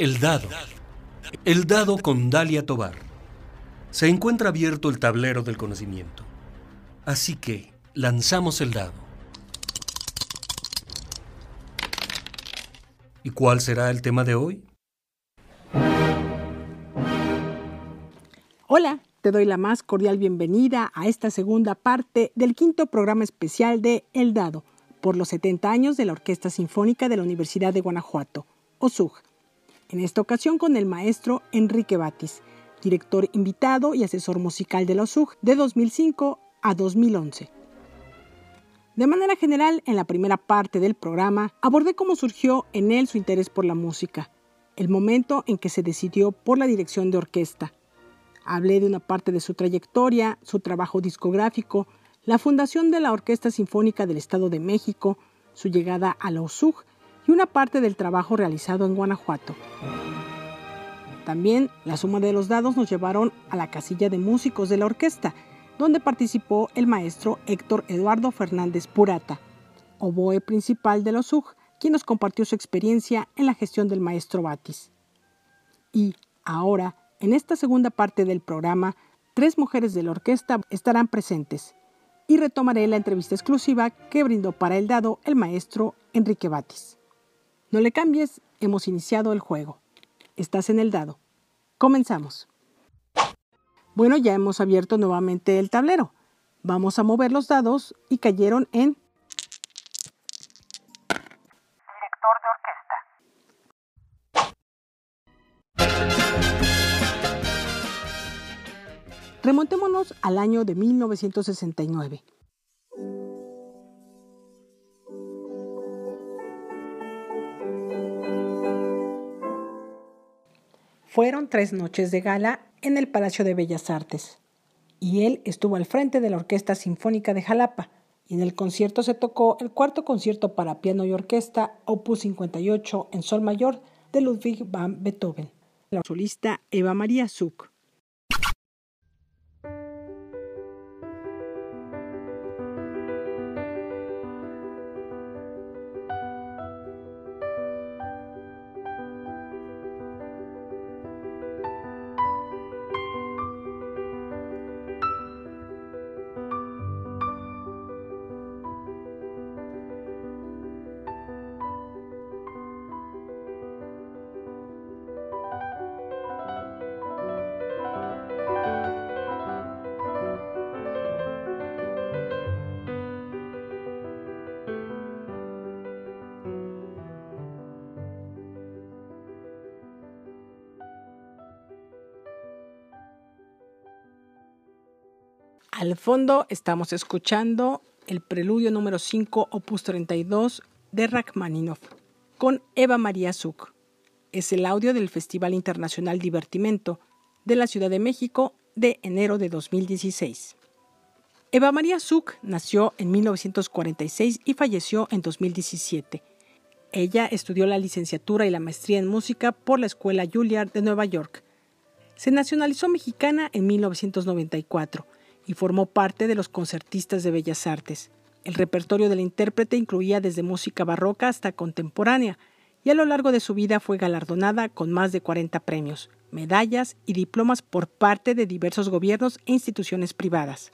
El dado. El dado con Dalia Tobar. Se encuentra abierto el tablero del conocimiento. Así que lanzamos el dado. ¿Y cuál será el tema de hoy? Hola, te doy la más cordial bienvenida a esta segunda parte del quinto programa especial de El Dado, por los 70 años de la Orquesta Sinfónica de la Universidad de Guanajuato, OSUG en esta ocasión con el maestro Enrique Batis, director invitado y asesor musical de la OSUG de 2005 a 2011. De manera general, en la primera parte del programa abordé cómo surgió en él su interés por la música, el momento en que se decidió por la dirección de orquesta. Hablé de una parte de su trayectoria, su trabajo discográfico, la fundación de la Orquesta Sinfónica del Estado de México, su llegada a la OSUG y una parte del trabajo realizado en Guanajuato. También la suma de los dados nos llevaron a la casilla de músicos de la orquesta, donde participó el maestro Héctor Eduardo Fernández Purata, oboe principal de los UG, quien nos compartió su experiencia en la gestión del maestro Batis. Y ahora, en esta segunda parte del programa, tres mujeres de la orquesta estarán presentes y retomaré la entrevista exclusiva que brindó para el dado el maestro Enrique Batis. No le cambies, hemos iniciado el juego. Estás en el dado. Comenzamos. Bueno, ya hemos abierto nuevamente el tablero. Vamos a mover los dados y cayeron en... Director de orquesta. Remontémonos al año de 1969. Fueron tres noches de gala en el Palacio de Bellas Artes, y él estuvo al frente de la Orquesta Sinfónica de Jalapa, y en el concierto se tocó el cuarto concierto para piano y orquesta, opus 58 en sol mayor, de Ludwig van Beethoven. La solista Eva María Zuck. Al fondo estamos escuchando el preludio número 5, opus 32 de Rachmaninoff, con Eva María Zuck. Es el audio del Festival Internacional Divertimento de la Ciudad de México de enero de 2016. Eva María Zuck nació en 1946 y falleció en 2017. Ella estudió la licenciatura y la maestría en música por la Escuela Juilliard de Nueva York. Se nacionalizó mexicana en 1994 y formó parte de los concertistas de Bellas Artes. El repertorio del intérprete incluía desde música barroca hasta contemporánea, y a lo largo de su vida fue galardonada con más de 40 premios, medallas y diplomas por parte de diversos gobiernos e instituciones privadas.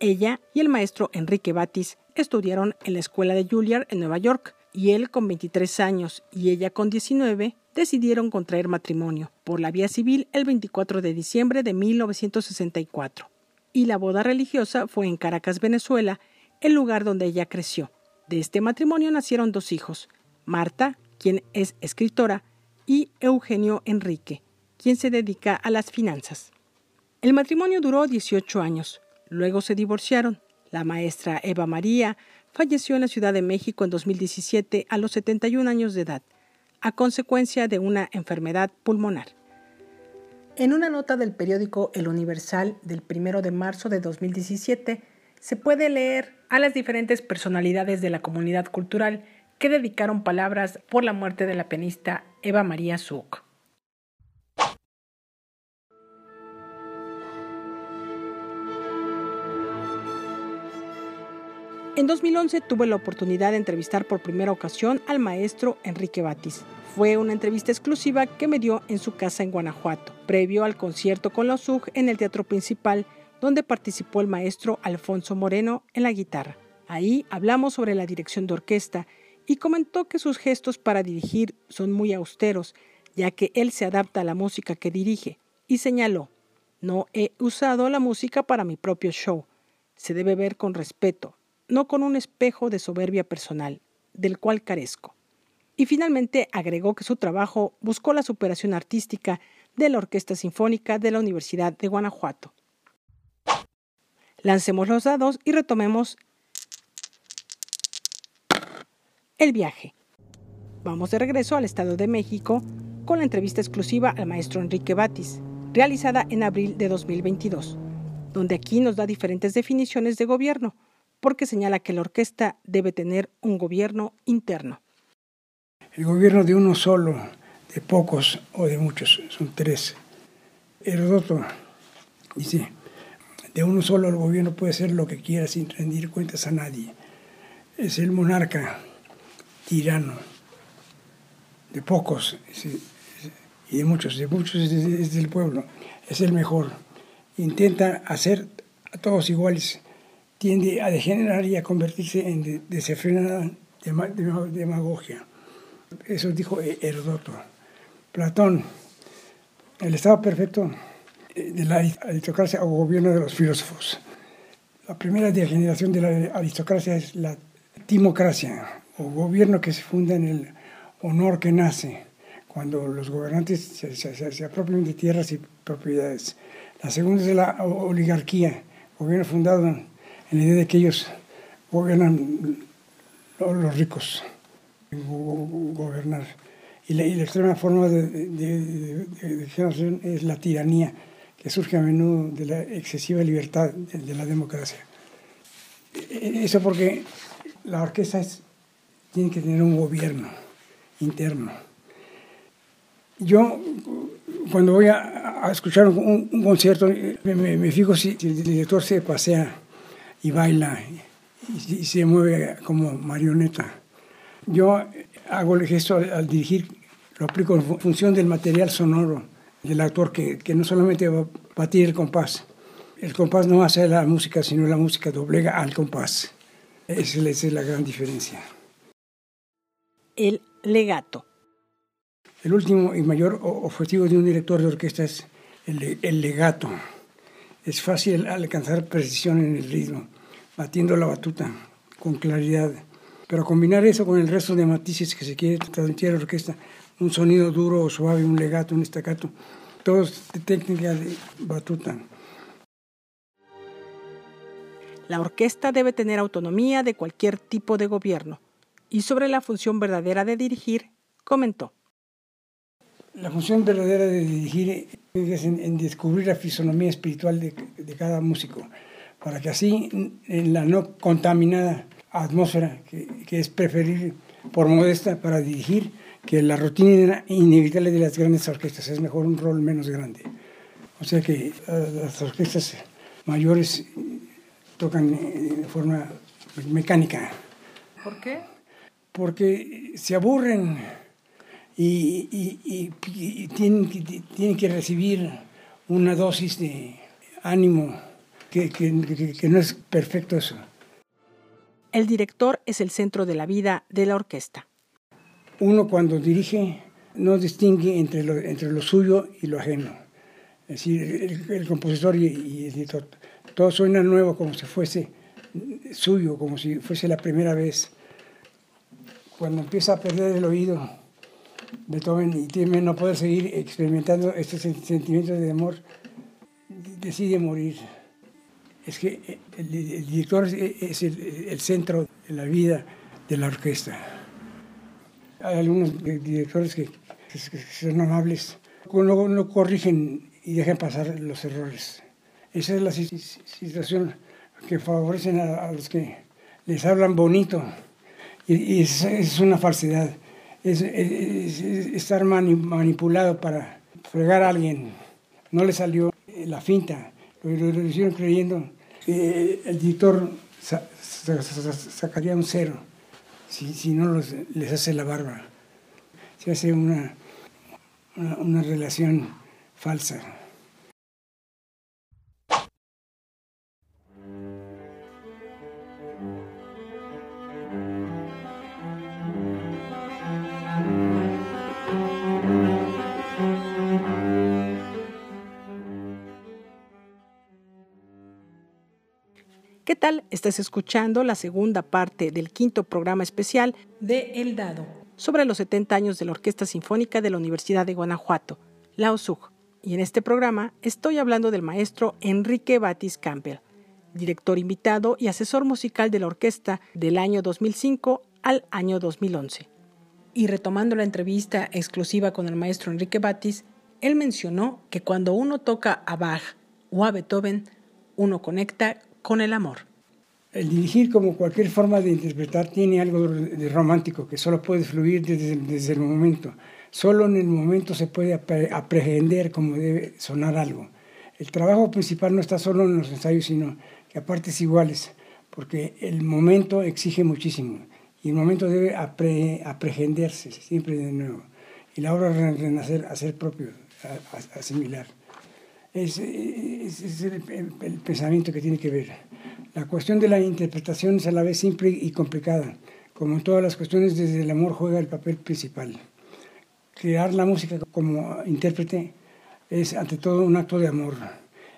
Ella y el maestro Enrique Batis estudiaron en la escuela de Juilliard en Nueva York, y él con 23 años y ella con 19 decidieron contraer matrimonio por la vía civil el 24 de diciembre de 1964 y la boda religiosa fue en Caracas, Venezuela, el lugar donde ella creció. De este matrimonio nacieron dos hijos, Marta, quien es escritora, y Eugenio Enrique, quien se dedica a las finanzas. El matrimonio duró 18 años, luego se divorciaron. La maestra Eva María falleció en la Ciudad de México en 2017 a los 71 años de edad, a consecuencia de una enfermedad pulmonar. En una nota del periódico El Universal del 1 de marzo de 2017 se puede leer a las diferentes personalidades de la comunidad cultural que dedicaron palabras por la muerte de la pianista Eva María Zuck. En 2011 tuve la oportunidad de entrevistar por primera ocasión al maestro Enrique Batis. Fue una entrevista exclusiva que me dio en su casa en Guanajuato, previo al concierto con los UG en el Teatro Principal, donde participó el maestro Alfonso Moreno en la guitarra. Ahí hablamos sobre la dirección de orquesta y comentó que sus gestos para dirigir son muy austeros, ya que él se adapta a la música que dirige, y señaló, no he usado la música para mi propio show. Se debe ver con respeto, no con un espejo de soberbia personal, del cual carezco. Y finalmente agregó que su trabajo buscó la superación artística de la Orquesta Sinfónica de la Universidad de Guanajuato. Lancemos los dados y retomemos el viaje. Vamos de regreso al Estado de México con la entrevista exclusiva al maestro Enrique Batis, realizada en abril de 2022, donde aquí nos da diferentes definiciones de gobierno, porque señala que la orquesta debe tener un gobierno interno. El gobierno de uno solo, de pocos o de muchos, son tres. Herodoto dice, de uno solo el gobierno puede ser lo que quiera sin rendir cuentas a nadie. Es el monarca tirano, de pocos y de muchos, de muchos es, del pueblo, es el mejor. Intenta hacer a todos iguales, tiende a degenerar y a convertirse en desenfrenada demagogia. Eso dijo Herodoto. Platón, el estado perfecto de la aristocracia o gobierno de los filósofos. La primera degeneración de la aristocracia es la timocracia, o gobierno que se funda en el honor que nace cuando los gobernantes se, apropian de tierras y propiedades. La segunda es la oligarquía, gobierno fundado en, la idea de que ellos gobiernan los ricos, gobernar. Y la, extrema forma de, de, generación es la tiranía, que surge a menudo de la excesiva libertad de la democracia. E, eso porque la orquesta es tiene que tener un gobierno interno. Yo, cuando voy a, escuchar un, concierto, me, fijo si, el director se pasea y baila y, se mueve como marioneta. Yo hago el gesto al, dirigir, lo aplico en función del material sonoro del actor, que, que no solamente va a batir el compás. El compás no hace la música, sino la música doblega al compás. Esa es la gran diferencia el legato. El último y mayor objetivo de un director de orquesta es el, legato. Es fácil alcanzar precisión en el ritmo, batiendo la batuta con claridad. Pero combinar eso con el resto de matices que se quiere transmitir a la orquesta, un sonido duro o suave, un legato, un estacato, todo es técnica de batuta. La orquesta debe tener autonomía de cualquier tipo de gobierno, y sobre la función verdadera de dirigir, comentó. La función verdadera de dirigir es en, descubrir la fisonomía espiritual de, cada músico, para que así en la no contaminada atmósfera, que, es preferir por modesta para dirigir, que la rutina inevitable de las grandes orquestas es mejor un rol menos grande. O sea que eh, las orquestas mayores tocan de forma mecánica. ¿Por qué? porque se aburren y, tienen, que recibir una dosis de ánimo que, que no es perfecto eso. El director es el centro de la vida de la orquesta. Uno cuando dirige no distingue entre lo, entre lo suyo y lo ajeno. Es decir, el, compositor y, y, el director. Todo suena nuevo como si fuese suyo, como si fuese la primera vez cuando empieza a perder el oído, Beethoven y teme no poder seguir experimentando estos sentimientos de amor, decide morir. Es que eh, el, director es el, centro de la vida de la orquesta. Hay algunos directores que, son amables, no, no corrigen y dejan pasar los errores. Esa es la situación que favorecen a los que les hablan bonito y, es, una falsedad. Es, estar manipulado para fregar a alguien. No le salió la finta, lo, hicieron creyendo. que el director sacaría un cero si, si no les hace la barba. se hace una, una relación falsa. Tal? Estás escuchando la segunda parte del quinto programa especial de El Dado sobre los 70 años de la Orquesta Sinfónica de la Universidad de Guanajuato, la OSUG. Y en este programa estoy hablando del maestro Enrique Batis Campbell, director invitado y asesor musical de la orquesta del año 2005 al año 2011. Y retomando la entrevista exclusiva con el maestro Enrique Batis, él mencionó que cuando uno toca a Bach o a Beethoven, uno conecta con el amor. El dirigir, como cualquier forma de interpretar, tiene algo de romántico que solo puede fluir desde, el momento. Solo en el momento se puede aprehender cómo debe sonar algo. El trabajo principal no está solo en los ensayos, sino que a partes iguales, porque el momento exige muchísimo y el momento debe apre, aprehenderse siempre de nuevo. Y la obra renacer, hacer propio, asimilar. Es, es, el, pensamiento que tiene que ver. La cuestión de la interpretación es a la vez simple y complicada. Como en todas las cuestiones, desde el amor juega el papel principal. Crear la música como intérprete es ante todo un acto de amor.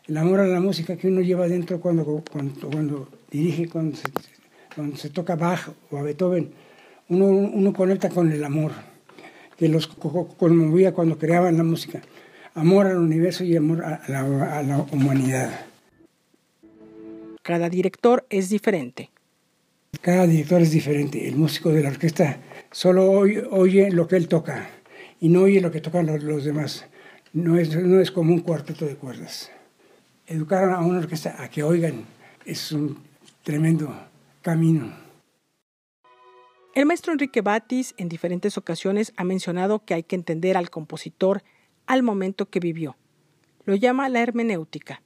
El amor a la música que uno lleva dentro cuando, cuando, cuando dirige, cuando se, cuando toca Bach o a Beethoven, uno, uno conecta con el amor que los conmovía cuando creaban la música amor al universo y amor a la, humanidad. Cada director es diferente. Cada director es diferente. El músico de la orquesta solo oye, lo que él toca y no oye lo que tocan los, los, demás. No es, no es como un cuarteto de cuerdas. Educar a una orquesta a que oigan es un tremendo camino. El maestro Enrique Batis en diferentes ocasiones ha mencionado que hay que entender al compositor al momento que vivió. Lo llama la hermenéutica.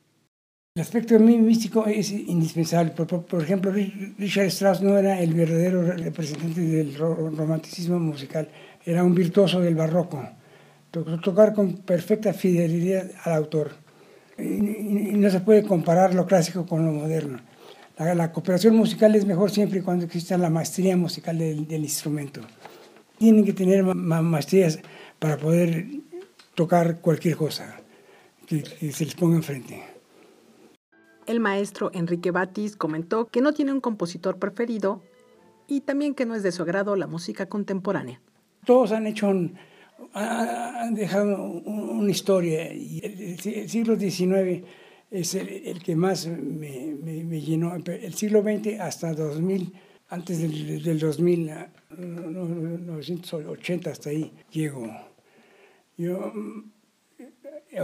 El aspecto místico es indispensable. Por, por, ejemplo, Richard Strauss no era el verdadero representante del romanticismo musical, era un virtuoso del barroco. Tocar con perfecta fidelidad al autor. Y, no se puede comparar lo clásico con lo moderno. La, la, cooperación musical es mejor siempre cuando exista la maestría musical del, del instrumento. Tienen que tener ma maestrías para poder tocar cualquier cosa que, que, se les ponga enfrente. El maestro Enrique Batis comentó que no tiene un compositor preferido y también que no es de su agrado la música contemporánea. Todos han hecho un, han dejado una historia y el, siglo XIX es el, el que más me, me, me, llenó. El siglo XX hasta 2000, antes del, del 2000, 1980 hasta ahí llego. Yo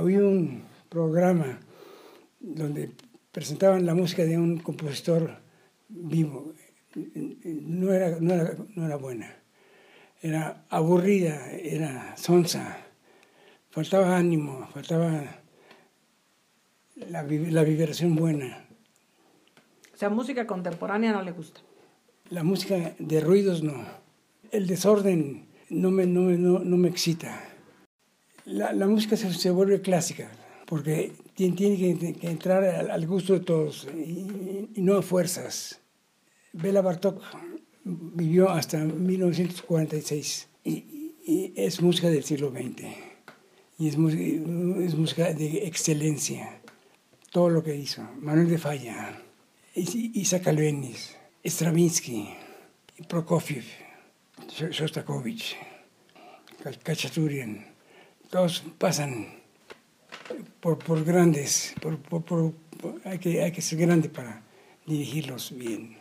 oí un programa donde presentaban la música de un compositor vivo. No era, no era, no era buena. Era aburrida, era sonsa. Faltaba ánimo, faltaba la, la vibración buena. O sea, música contemporánea no le gusta. La música de ruidos no. El desorden no me, no, no, no me excita. La, la música se, se, vuelve clásica porque tiene, que, que, entrar al, al, gusto de todos y, no a fuerzas. Bela Bartok vivió hasta 1946 y, y es música del siglo XX y es, es música de excelencia todo lo que hizo. Manuel de Falla, Isaac Albeniz, Stravinsky, Prokofiev, Shostakovich, Kachaturian, todos pasan por, por grandes, por, por, hay, que, hay que ser grande para dirigirlos bien.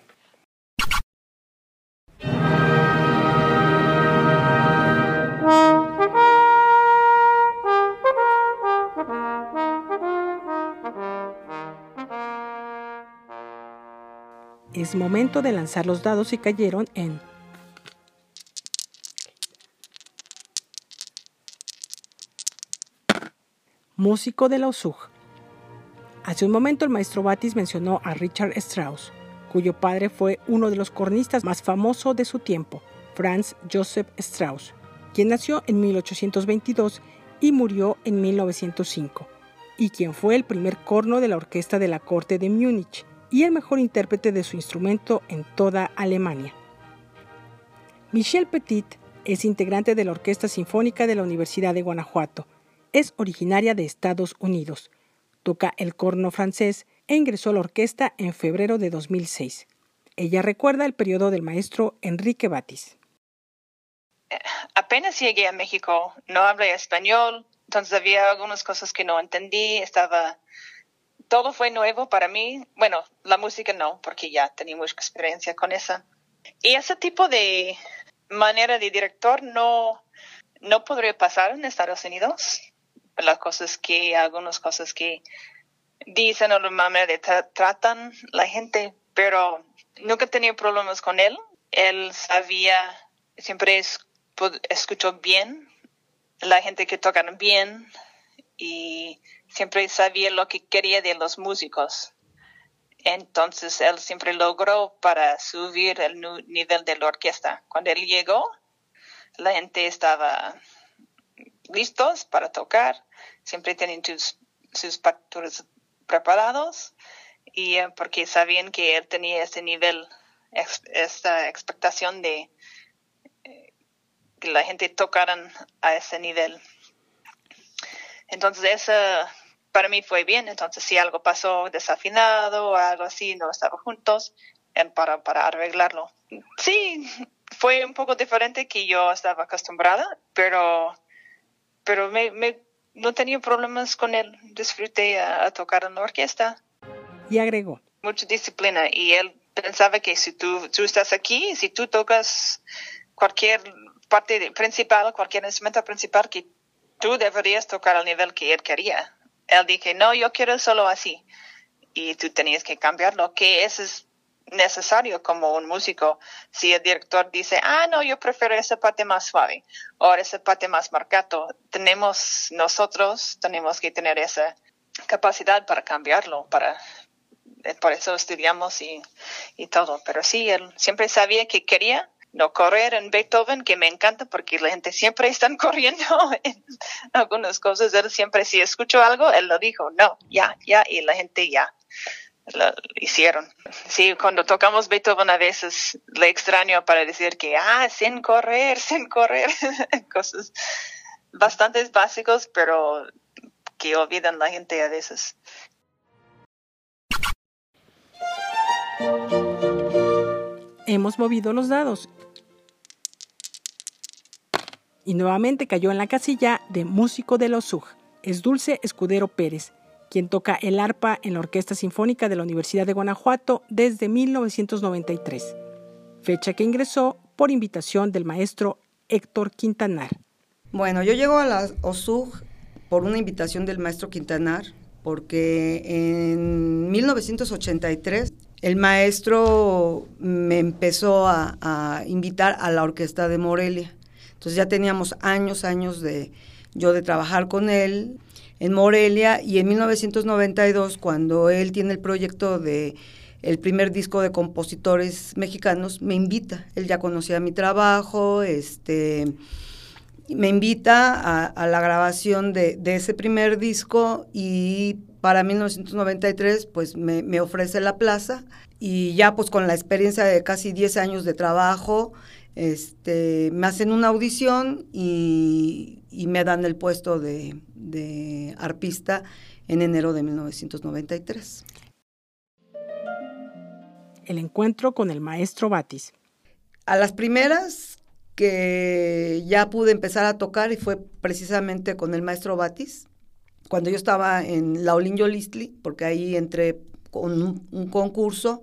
Es momento de lanzar los dados y cayeron en músico de la OSUG. Hace un momento el maestro Batis mencionó a Richard Strauss, cuyo padre fue uno de los cornistas más famosos de su tiempo, Franz Joseph Strauss, quien nació en 1822 y murió en 1905, y quien fue el primer corno de la orquesta de la corte de Múnich y el mejor intérprete de su instrumento en toda Alemania. Michel Petit es integrante de la Orquesta Sinfónica de la Universidad de Guanajuato. Es originaria de Estados Unidos. Toca el corno francés e ingresó a la orquesta en febrero de 2006. Ella recuerda el periodo del maestro Enrique Batis. Apenas llegué a México, no hablé español, entonces había algunas cosas que no entendí, estaba todo fue nuevo para mí. Bueno, la música no, porque ya tenía mucha experiencia con esa. Y ese tipo de manera de director no, no podría pasar en Estados Unidos. Las cosas que, algunas cosas que dicen o la manera de tratan la gente, pero nunca tenía problemas con él. Él sabía, siempre escuchó bien la gente que tocan bien y siempre sabía lo que quería de los músicos. Entonces él siempre logró para subir el nivel de la orquesta. Cuando él llegó, la gente estaba listos para tocar, siempre tenían sus, partituras preparados y eh, porque sabían que él tenía ese nivel, esta expectación de eh, que la gente tocaran a ese nivel. Entonces, eso para mí fue bien. Entonces, si algo pasó desafinado o algo así, no estaban juntos para, para arreglarlo. Sí, fue un poco diferente que yo estaba acostumbrada, pero, pero me, me no tenía problemas con él. Disfruté a, tocar en la orquesta. Y agregó. Mucha disciplina. Y él pensaba que si tú, tú estás aquí, si tú tocas cualquier parte principal, cualquier instrumento principal, que tú deberías tocar al nivel que él quería. Él dije, no, yo quiero solo así. Y tú tenías que cambiarlo, que eso es necesario como un músico. Si el director dice, ah, no, yo prefiero esa parte más suave o esa parte más marcado, tenemos nosotros, tenemos que tener esa capacidad para cambiarlo, para por eso estudiamos y, y todo. Pero sí, él siempre sabía que quería no correr en Beethoven, que me encanta porque la gente siempre está corriendo en algunas cosas. Él siempre, si escucho algo, él lo dijo, no, ya, ya, y la gente ya lo hicieron. Sí, cuando tocamos Beethoven a veces le extraño para decir que, ah, sin correr, sin correr, cosas bastante básicos, pero que olvidan la gente a veces. Hemos movido los dados y nuevamente cayó en la casilla de músico de los SUG. Es Dulce Escudero Pérez, quien toca el arpa en la Orquesta Sinfónica de la Universidad de Guanajuato desde 1993, fecha que ingresó por invitación del maestro Héctor Quintanar. Bueno, yo llego a la OSUG por una invitación del maestro Quintanar, porque en 1983 el maestro me empezó a, a invitar a la orquesta de Morelia. Entonces ya teníamos años, años de yo de trabajar con él en Morelia y en 1992 cuando él tiene el proyecto de el primer disco de compositores mexicanos me invita. Él ya conocía mi trabajo, este me invita a, la grabación de, ese primer disco y para 1993 pues me, me, ofrece la plaza y ya pues con la experiencia de casi 10 años de trabajo este, me hacen una audición y, me dan el puesto de, de, arpista en enero de 1993. El encuentro con el maestro Batis. A las primeras que ya pude empezar a tocar y fue precisamente con el maestro Batis, cuando yo estaba en Laolin Yolistli, porque ahí entré con un concurso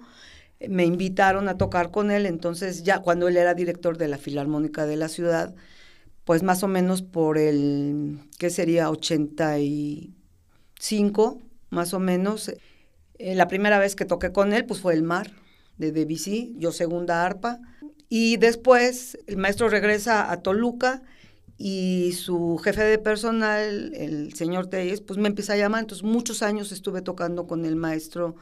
me invitaron a tocar con él, entonces ya cuando él era director de la Filarmónica de la ciudad, pues más o menos por el, ¿qué sería? 85, más o menos. Eh, la primera vez que toqué con él, pues fue El Mar, de Debussy, yo segunda arpa. Y después el maestro regresa a Toluca y su jefe de personal, el señor Telles, pues me empieza a llamar. Entonces muchos años estuve tocando con el maestro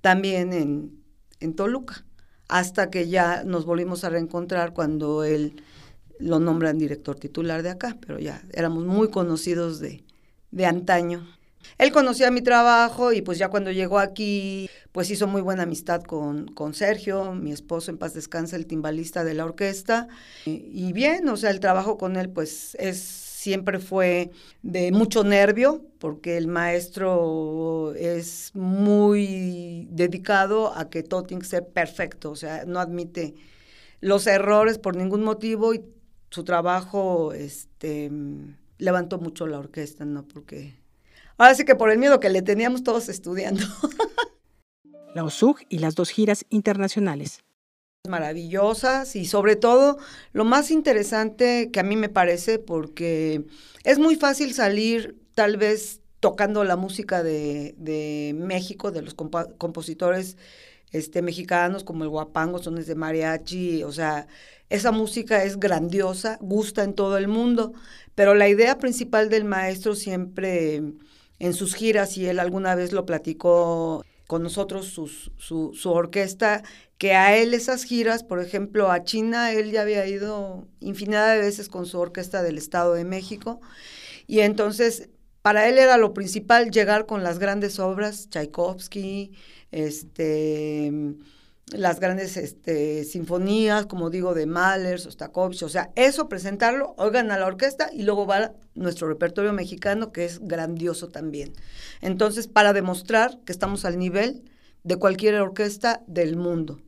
también en, en Toluca, hasta que ya nos volvimos a reencontrar cuando él lo nombran director titular de acá, pero ya éramos muy conocidos de, de antaño. Él conocía mi trabajo y pues ya cuando llegó aquí, pues hizo muy buena amistad con, con Sergio, mi esposo en paz descansa, el timbalista de la orquesta. Y, bien, o sea, el trabajo con él pues es siempre fue de mucho nervio, porque el maestro es muy dedicado a que todo tiene que ser perfecto, o sea, no admite los errores por ningún motivo su trabajo este, levantó mucho la orquesta, ¿no? Porque ahora sí que por el miedo que le teníamos todos estudiando. La OSUG y las dos giras internacionales. Maravillosas y sobre todo lo más interesante que a mí me parece porque es muy fácil salir tal vez tocando la música de, de México, de los compositores este, mexicanos como el guapango, sones de mariachi, o sea, esa música es grandiosa, gusta en todo el mundo, pero la idea principal del maestro siempre en sus giras, y él alguna vez lo platicó con nosotros, su, su orquesta, que a él esas giras, por ejemplo, a China, él ya había ido infinidad de veces con su orquesta del Estado de México, y entonces para él era lo principal llegar con las grandes obras, Tchaikovsky, este, las grandes este, sinfonías, como digo, de Mahler, Sostakovich, o sea, eso presentarlo, oigan a la orquesta y luego va nuestro repertorio mexicano, que es grandioso también. Entonces, para demostrar que estamos al nivel de cualquier orquesta del mundo.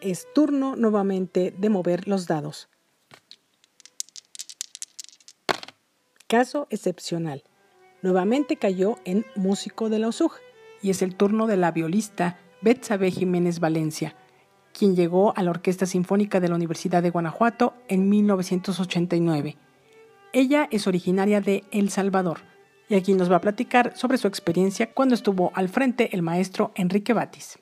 Es turno nuevamente de mover los dados. Caso excepcional. Nuevamente cayó en músico de la OSUG y es el turno de la violista Betsabe Jiménez Valencia, quien llegó a la Orquesta Sinfónica de la Universidad de Guanajuato en 1989. Ella es originaria de El Salvador y aquí nos va a platicar sobre su experiencia cuando estuvo al frente el maestro Enrique Batis.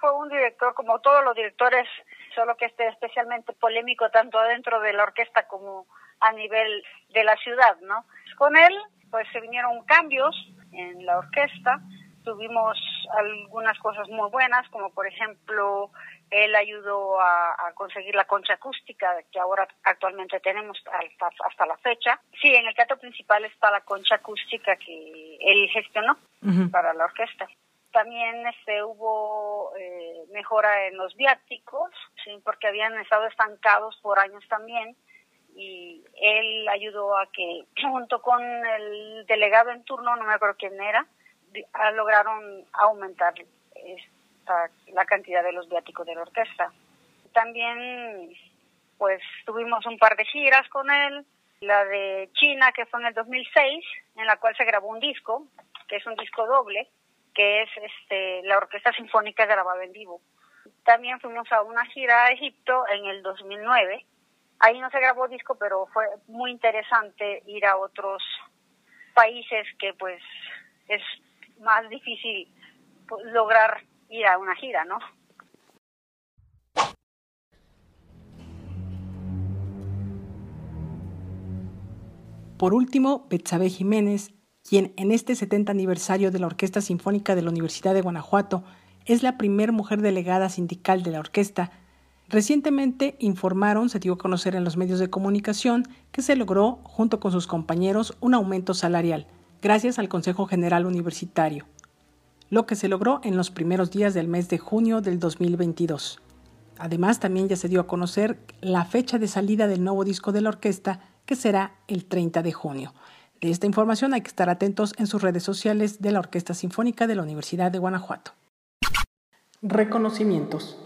Fue un director como todos los directores, solo que este especialmente polémico tanto dentro de la orquesta como a nivel de la ciudad, ¿no? Con él, pues se vinieron cambios en la orquesta, tuvimos algunas cosas muy buenas, como por ejemplo, él ayudó a, a conseguir la concha acústica que ahora actualmente tenemos hasta, hasta, la fecha. Sí, en el caso principal está la concha acústica que él gestionó uh -huh. para la orquesta. También este, hubo eh, mejora en los viáticos, sí, porque habían estado estancados por años también y él ayudó a que, junto con el delegado en turno, no me acuerdo quién era, lograron aumentar esta, la cantidad de los viáticos de la orquesta. También, pues, tuvimos un par de giras con él, la de China, que fue en el 2006, en la cual se grabó un disco, que es un disco doble, que es este, la Orquesta Sinfónica grabada en vivo. También fuimos a una gira a Egipto en el 2009, Ahí no se grabó disco, pero fue muy interesante ir a otros países que pues es más difícil lograr ir a una gira, ¿no? Por último, Betsabe Jiménez, quien en este 70 aniversario de la Orquesta Sinfónica de la Universidad de Guanajuato es la primer mujer delegada sindical de la orquesta, Recientemente informaron, se dio a conocer en los medios de comunicación, que se logró, junto con sus compañeros, un aumento salarial, gracias al Consejo General Universitario, lo que se logró en los primeros días del mes de junio del 2022. Además, también ya se dio a conocer la fecha de salida del nuevo disco de la orquesta, que será el 30 de junio. De esta información hay que estar atentos en sus redes sociales de la Orquesta Sinfónica de la Universidad de Guanajuato. Reconocimientos.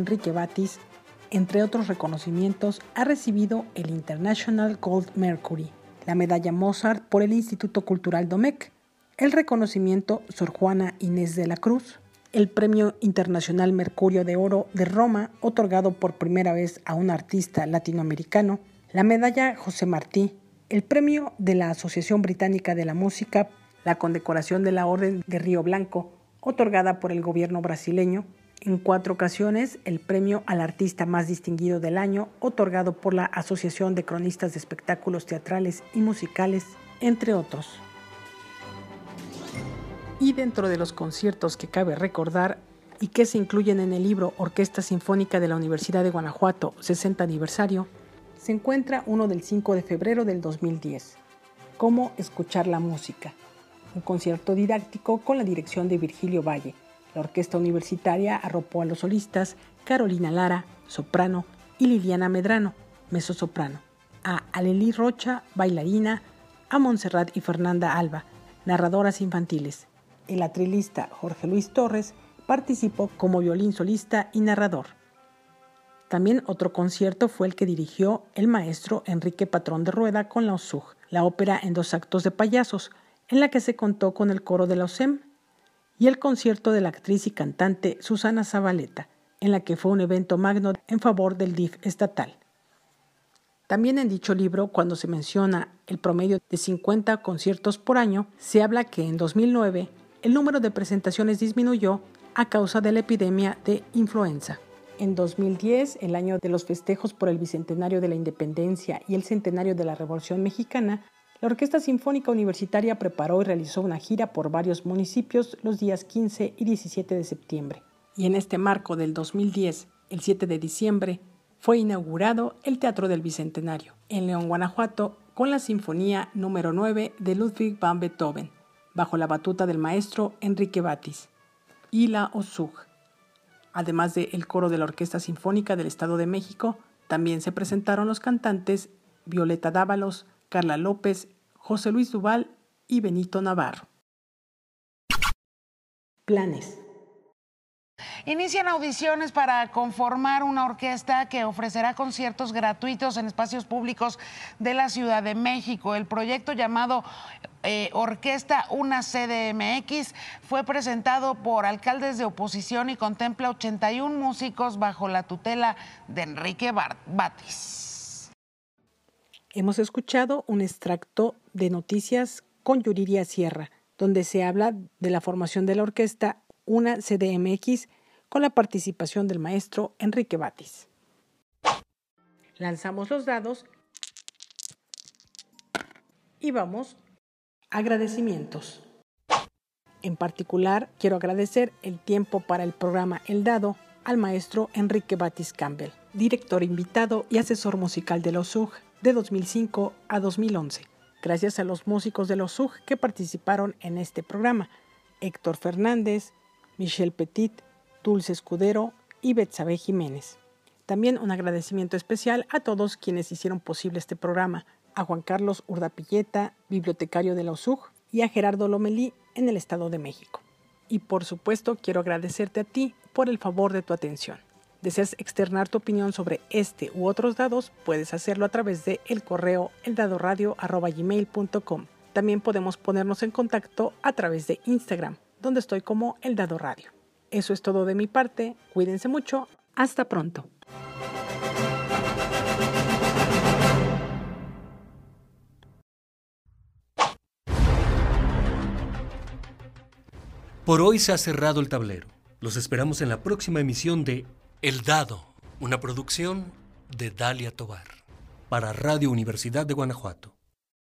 Enrique Batis, entre otros reconocimientos, ha recibido el International Gold Mercury, la medalla Mozart por el Instituto Cultural Domecq, el reconocimiento Sor Juana Inés de la Cruz, el Premio Internacional Mercurio de Oro de Roma, otorgado por primera vez a un artista latinoamericano, la medalla José Martí, el premio de la Asociación Británica de la Música, la condecoración de la Orden de Río Blanco, otorgada por el gobierno brasileño, en cuatro ocasiones el premio al artista más distinguido del año, otorgado por la Asociación de Cronistas de Espectáculos Teatrales y Musicales, entre otros. Y dentro de los conciertos que cabe recordar y que se incluyen en el libro Orquesta Sinfónica de la Universidad de Guanajuato 60 aniversario, se encuentra uno del 5 de febrero del 2010, Cómo escuchar la música, un concierto didáctico con la dirección de Virgilio Valle, la orquesta universitaria arropó a los solistas Carolina Lara, soprano, y Liliana Medrano, mezzosoprano, a Aleli Rocha, bailarina, a Montserrat y Fernanda Alba, narradoras infantiles. El atrilista Jorge Luis Torres participó como violín solista y narrador. También otro concierto fue el que dirigió el maestro Enrique Patrón de Rueda con la OSUG, la ópera en dos actos de payasos, en la que se contó con el coro de la OSEM y el concierto de la actriz y cantante Susana Zabaleta, en la que fue un evento magno en favor del DIF estatal. También en dicho libro, cuando se menciona el promedio de 50 conciertos por año, se habla que en 2009 el número de presentaciones disminuyó a causa de la epidemia de influenza. En 2010, el año de los festejos por el Bicentenario de la Independencia y el Centenario de la Revolución Mexicana, la Orquesta Sinfónica Universitaria preparó y realizó una gira por varios municipios los días 15 y 17 de septiembre. Y en este marco del 2010, el 7 de diciembre, fue inaugurado el Teatro del Bicentenario, en León, Guanajuato, con la Sinfonía número 9 de Ludwig van Beethoven, bajo la batuta del maestro Enrique Batis, y la OSUG. Además del coro de la Orquesta Sinfónica del Estado de México, también se presentaron los cantantes Violeta Dávalos, Carla López, José Luis Duval y Benito Navarro. Planes. Inician audiciones para conformar una orquesta que ofrecerá conciertos gratuitos en espacios públicos de la Ciudad de México. El proyecto llamado eh, Orquesta Una CDMX fue presentado por alcaldes de oposición y contempla 81 músicos bajo la tutela de Enrique Batis. Hemos escuchado un extracto de noticias con Yuriria Sierra, donde se habla de la formación de la orquesta Una CDMX con la participación del maestro Enrique Batis. Lanzamos los dados y vamos agradecimientos. En particular, quiero agradecer el tiempo para el programa El Dado al maestro Enrique Batis Campbell, director invitado y asesor musical de los UG de 2005 a 2011, gracias a los músicos de los SUG que participaron en este programa, Héctor Fernández, Michelle Petit, Dulce Escudero y Betsabe Jiménez. También un agradecimiento especial a todos quienes hicieron posible este programa, a Juan Carlos Urdapilleta, bibliotecario de la USUG, y a Gerardo Lomelí en el Estado de México. Y por supuesto quiero agradecerte a ti por el favor de tu atención deseas externar tu opinión sobre este u otros dados, puedes hacerlo a través de el correo eldadoradio.gmail.com. También podemos ponernos en contacto a través de Instagram, donde estoy como El Radio. Eso es todo de mi parte, cuídense mucho, hasta pronto. Por hoy se ha cerrado el tablero. Los esperamos en la próxima emisión de el Dado, una producción de Dalia Tobar, para Radio Universidad de Guanajuato.